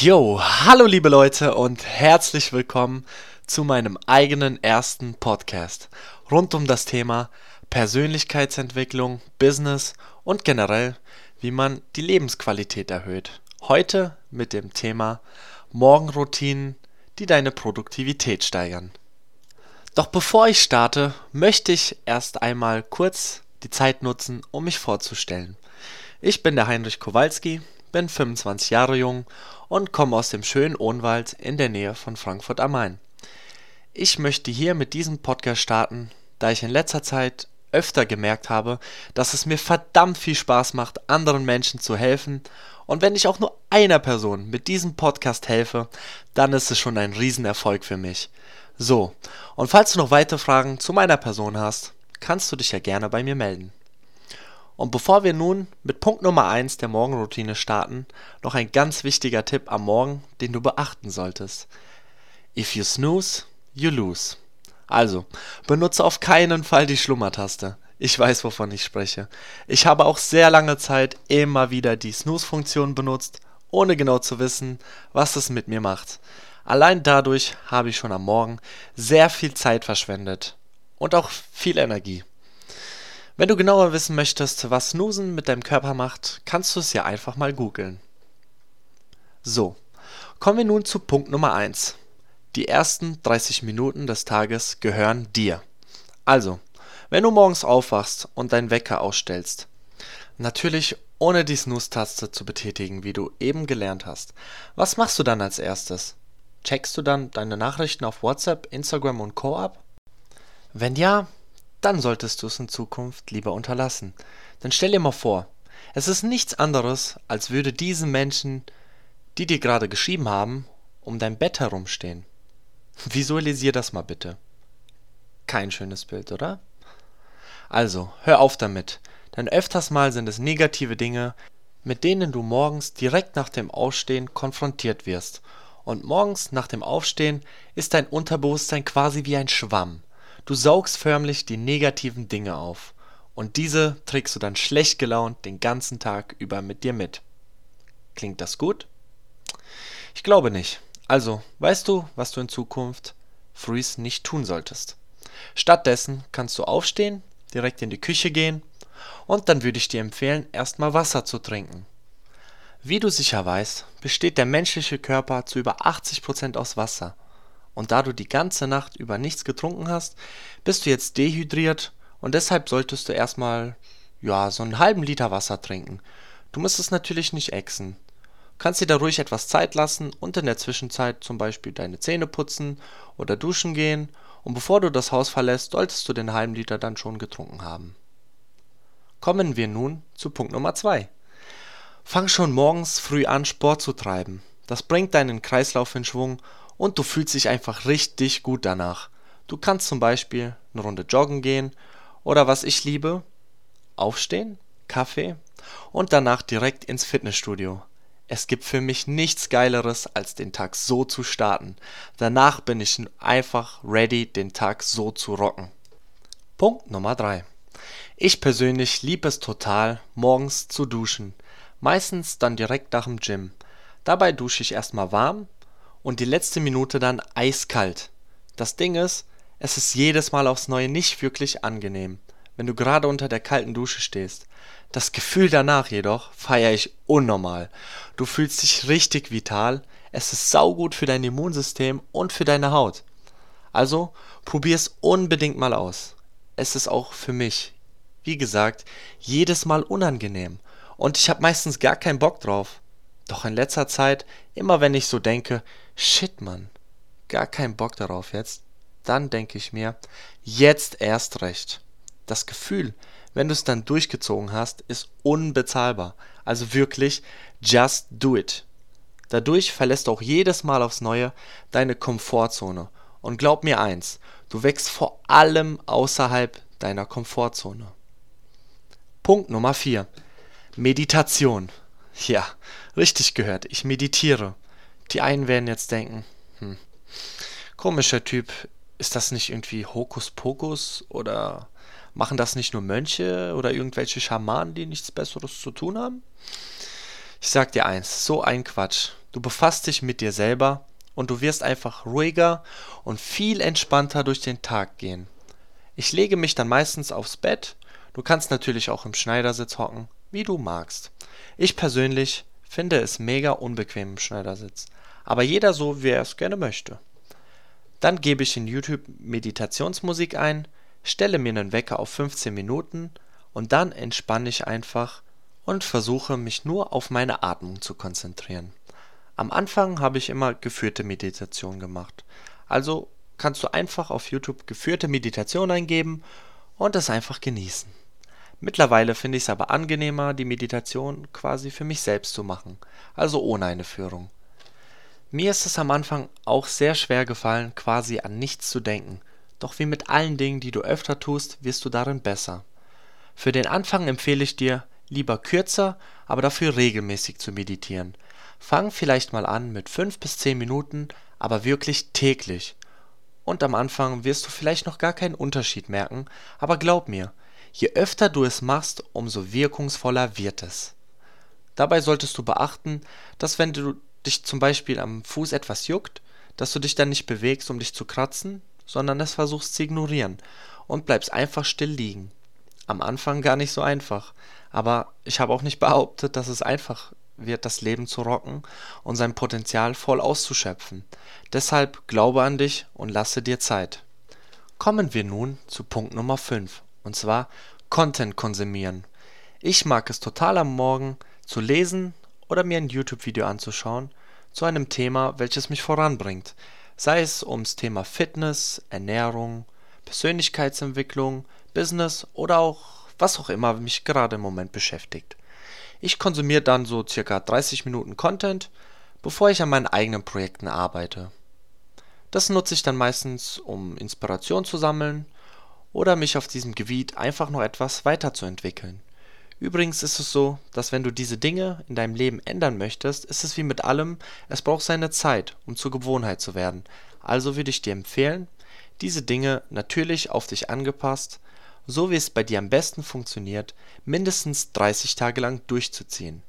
Yo, hallo liebe Leute und herzlich willkommen zu meinem eigenen ersten Podcast rund um das Thema Persönlichkeitsentwicklung, Business und generell, wie man die Lebensqualität erhöht. Heute mit dem Thema Morgenroutinen, die deine Produktivität steigern. Doch bevor ich starte, möchte ich erst einmal kurz die Zeit nutzen, um mich vorzustellen. Ich bin der Heinrich Kowalski, bin 25 Jahre jung und komme aus dem schönen Ohnwald in der Nähe von Frankfurt am Main. Ich möchte hier mit diesem Podcast starten, da ich in letzter Zeit öfter gemerkt habe, dass es mir verdammt viel Spaß macht, anderen Menschen zu helfen. Und wenn ich auch nur einer Person mit diesem Podcast helfe, dann ist es schon ein Riesenerfolg für mich. So, und falls du noch weitere Fragen zu meiner Person hast, kannst du dich ja gerne bei mir melden. Und bevor wir nun mit Punkt Nummer 1 der Morgenroutine starten, noch ein ganz wichtiger Tipp am Morgen, den du beachten solltest. If you snooze, you lose. Also, benutze auf keinen Fall die Schlummertaste. Ich weiß, wovon ich spreche. Ich habe auch sehr lange Zeit immer wieder die Snooze-Funktion benutzt, ohne genau zu wissen, was es mit mir macht. Allein dadurch habe ich schon am Morgen sehr viel Zeit verschwendet und auch viel Energie. Wenn du genauer wissen möchtest, was Snoosen mit deinem Körper macht, kannst du es ja einfach mal googeln. So, kommen wir nun zu Punkt Nummer 1. Die ersten 30 Minuten des Tages gehören dir. Also, wenn du morgens aufwachst und deinen Wecker ausstellst, natürlich ohne die Snooze-Taste zu betätigen, wie du eben gelernt hast, was machst du dann als erstes? Checkst du dann deine Nachrichten auf WhatsApp, Instagram und Co. ab? Wenn ja, dann solltest du es in Zukunft lieber unterlassen. Denn stell dir mal vor, es ist nichts anderes, als würde diesen Menschen, die dir gerade geschrieben haben, um dein Bett herumstehen. Visualisier das mal bitte. Kein schönes Bild, oder? Also, hör auf damit, denn öfters mal sind es negative Dinge, mit denen du morgens direkt nach dem Aufstehen konfrontiert wirst. Und morgens nach dem Aufstehen ist dein Unterbewusstsein quasi wie ein Schwamm. Du saugst förmlich die negativen Dinge auf und diese trägst du dann schlecht gelaunt den ganzen Tag über mit dir mit. Klingt das gut? Ich glaube nicht. Also, weißt du, was du in Zukunft frühs nicht tun solltest. Stattdessen kannst du aufstehen, direkt in die Küche gehen und dann würde ich dir empfehlen, erstmal Wasser zu trinken. Wie du sicher weißt, besteht der menschliche Körper zu über 80% aus Wasser und da du die ganze Nacht über nichts getrunken hast, bist du jetzt dehydriert und deshalb solltest du erstmal, ja, so einen halben Liter Wasser trinken. Du musst es natürlich nicht exen. Kannst dir da ruhig etwas Zeit lassen und in der Zwischenzeit zum Beispiel deine Zähne putzen oder duschen gehen und bevor du das Haus verlässt, solltest du den halben Liter dann schon getrunken haben. Kommen wir nun zu Punkt Nummer 2. Fang schon morgens früh an, Sport zu treiben. Das bringt deinen Kreislauf in Schwung und du fühlst dich einfach richtig gut danach. Du kannst zum Beispiel eine Runde joggen gehen oder was ich liebe, aufstehen, Kaffee und danach direkt ins Fitnessstudio. Es gibt für mich nichts Geileres, als den Tag so zu starten. Danach bin ich einfach ready, den Tag so zu rocken. Punkt Nummer 3. Ich persönlich liebe es total, morgens zu duschen. Meistens dann direkt nach dem Gym. Dabei dusche ich erstmal warm, und die letzte Minute dann eiskalt. Das Ding ist, es ist jedes Mal aufs Neue nicht wirklich angenehm, wenn du gerade unter der kalten Dusche stehst. Das Gefühl danach jedoch feiere ich unnormal. Du fühlst dich richtig vital, es ist saugut für dein Immunsystem und für deine Haut. Also probier es unbedingt mal aus. Es ist auch für mich, wie gesagt, jedes Mal unangenehm und ich habe meistens gar keinen Bock drauf. Doch in letzter Zeit, immer wenn ich so denke, shit Mann, gar keinen Bock darauf jetzt, dann denke ich mir, jetzt erst recht. Das Gefühl, wenn du es dann durchgezogen hast, ist unbezahlbar. Also wirklich, just do it. Dadurch verlässt du auch jedes Mal aufs Neue deine Komfortzone. Und glaub mir eins, du wächst vor allem außerhalb deiner Komfortzone. Punkt Nummer 4. Meditation. Ja, richtig gehört, ich meditiere. Die einen werden jetzt denken, hm, komischer Typ, ist das nicht irgendwie Hokuspokus oder machen das nicht nur Mönche oder irgendwelche Schamanen, die nichts Besseres zu tun haben? Ich sag dir eins, so ein Quatsch. du befasst dich mit dir selber und du wirst einfach ruhiger und viel entspannter durch den Tag gehen. Ich lege mich dann meistens aufs Bett, du kannst natürlich auch im Schneidersitz hocken, wie du magst. Ich persönlich finde es mega unbequem im Schneidersitz, aber jeder so, wie er es gerne möchte. Dann gebe ich in YouTube Meditationsmusik ein, stelle mir einen Wecker auf 15 Minuten und dann entspanne ich einfach und versuche mich nur auf meine Atmung zu konzentrieren. Am Anfang habe ich immer geführte Meditation gemacht. Also kannst du einfach auf YouTube geführte Meditation eingeben und es einfach genießen. Mittlerweile finde ich es aber angenehmer, die Meditation quasi für mich selbst zu machen, also ohne eine Führung. Mir ist es am Anfang auch sehr schwer gefallen, quasi an nichts zu denken, doch wie mit allen Dingen, die du öfter tust, wirst du darin besser. Für den Anfang empfehle ich dir, lieber kürzer, aber dafür regelmäßig zu meditieren. Fang vielleicht mal an mit 5 bis 10 Minuten, aber wirklich täglich. Und am Anfang wirst du vielleicht noch gar keinen Unterschied merken, aber glaub mir, je öfter du es machst, umso wirkungsvoller wird es. Dabei solltest du beachten, dass wenn du dich zum Beispiel am Fuß etwas juckt, dass du dich dann nicht bewegst, um dich zu kratzen, sondern es versuchst zu ignorieren und bleibst einfach still liegen. Am Anfang gar nicht so einfach, aber ich habe auch nicht behauptet, dass es einfach wird, das Leben zu rocken und sein Potenzial voll auszuschöpfen. Deshalb glaube an dich und lasse dir Zeit. Kommen wir nun zu Punkt Nummer 5, und zwar Content konsumieren. Ich mag es total am Morgen zu lesen oder mir ein YouTube-Video anzuschauen zu einem Thema, welches mich voranbringt, sei es ums Thema Fitness, Ernährung, Persönlichkeitsentwicklung, Business oder auch was auch immer mich gerade im Moment beschäftigt. Ich konsumiere dann so circa 30 Minuten Content, bevor ich an meinen eigenen Projekten arbeite. Das nutze ich dann meistens, um Inspiration zu sammeln oder mich auf diesem Gebiet einfach noch etwas weiterzuentwickeln. Übrigens ist es so, dass wenn du diese Dinge in deinem Leben ändern möchtest, ist es wie mit allem, es braucht seine Zeit, um zur Gewohnheit zu werden. Also würde ich dir empfehlen, diese Dinge natürlich auf dich angepasst so wie es bei dir am besten funktioniert, mindestens 30 Tage lang durchzuziehen.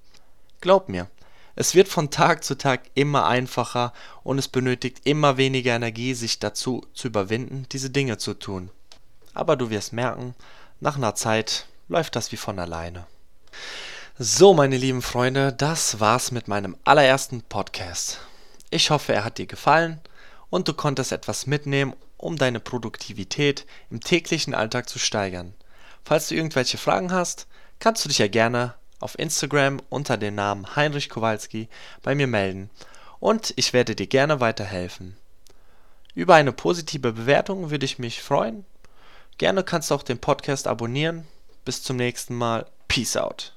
Glaub mir, es wird von Tag zu Tag immer einfacher und es benötigt immer weniger Energie, sich dazu zu überwinden, diese Dinge zu tun. Aber du wirst merken, nach einer Zeit läuft das wie von alleine. So, meine lieben Freunde, das war's mit meinem allerersten Podcast. Ich hoffe, er hat dir gefallen und du konntest etwas mitnehmen um deine Produktivität im täglichen Alltag zu steigern. Falls du irgendwelche Fragen hast, kannst du dich ja gerne auf Instagram unter dem Namen Heinrich Kowalski bei mir melden und ich werde dir gerne weiterhelfen. Über eine positive Bewertung würde ich mich freuen. Gerne kannst du auch den Podcast abonnieren. Bis zum nächsten Mal. Peace out.